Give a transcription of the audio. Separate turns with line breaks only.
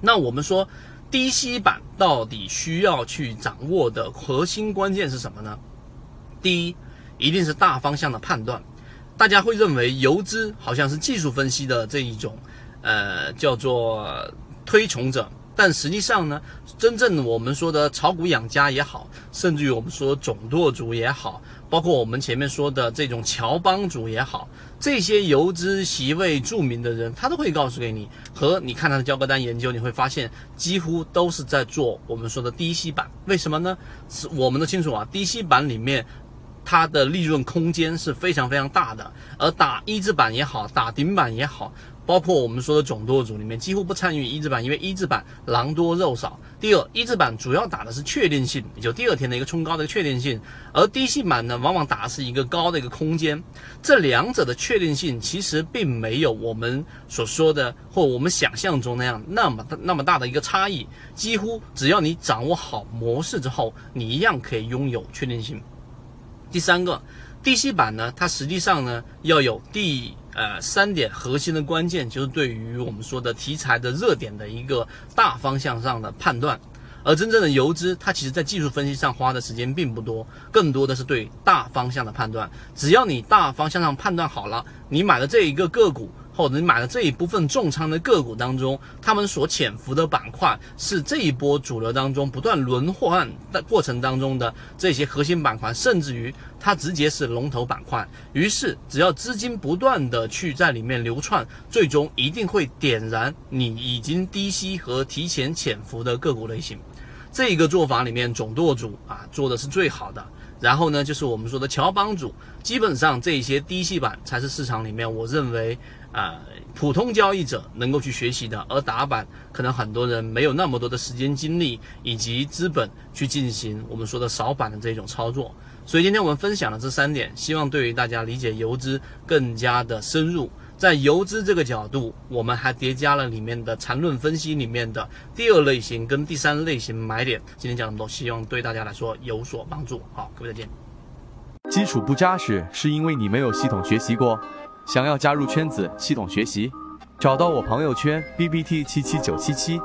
那我们说低吸板到底需要去掌握的核心关键是什么呢？第一，一定是大方向的判断。大家会认为游资好像是技术分析的这一种，呃，叫做推崇者。但实际上呢，真正我们说的炒股养家也好，甚至于我们说总舵主也好，包括我们前面说的这种乔帮主也好，这些游资席位著名的人，他都会告诉给你。和你看他的交割单研究，你会发现几乎都是在做我们说的低吸板。为什么呢？是我们都清楚啊，低吸板里面。它的利润空间是非常非常大的，而打一字板也好，打顶板也好，包括我们说的总舵组里面几乎不参与一字板，因为一字板狼多肉少。第二，一字板主要打的是确定性，也就第二天的一个冲高的一个确定性，而低吸板呢，往往打的是一个高的一个空间。这两者的确定性其实并没有我们所说的或我们想象中那样那么那么大的一个差异，几乎只要你掌握好模式之后，你一样可以拥有确定性。第三个低吸板呢，它实际上呢要有第呃三点核心的关键，就是对于我们说的题材的热点的一个大方向上的判断。而真正的游资，它其实在技术分析上花的时间并不多，更多的是对大方向的判断。只要你大方向上判断好了，你买的这一个个股。或者你买的这一部分重仓的个股当中，他们所潜伏的板块是这一波主流当中不断轮换的过程当中的这些核心板块，甚至于它直接是龙头板块。于是，只要资金不断的去在里面流窜，最终一定会点燃你已经低吸和提前潜伏的个股类型。这一个做法里面，总舵主啊做的是最好的。然后呢，就是我们说的乔帮主，基本上这些低吸板才是市场里面我认为啊普通交易者能够去学习的，而打板可能很多人没有那么多的时间精力以及资本去进行我们说的扫板的这种操作。所以今天我们分享了这三点，希望对于大家理解游资更加的深入。在游资这个角度，我们还叠加了里面的缠论分析里面的第二类型跟第三类型买点。今天讲这么多，希望对大家来说有所帮助。好，各位再见。
基础不扎实，是因为你没有系统学习过。想要加入圈子，系统学习，找到我朋友圈 B B T 七七九七七。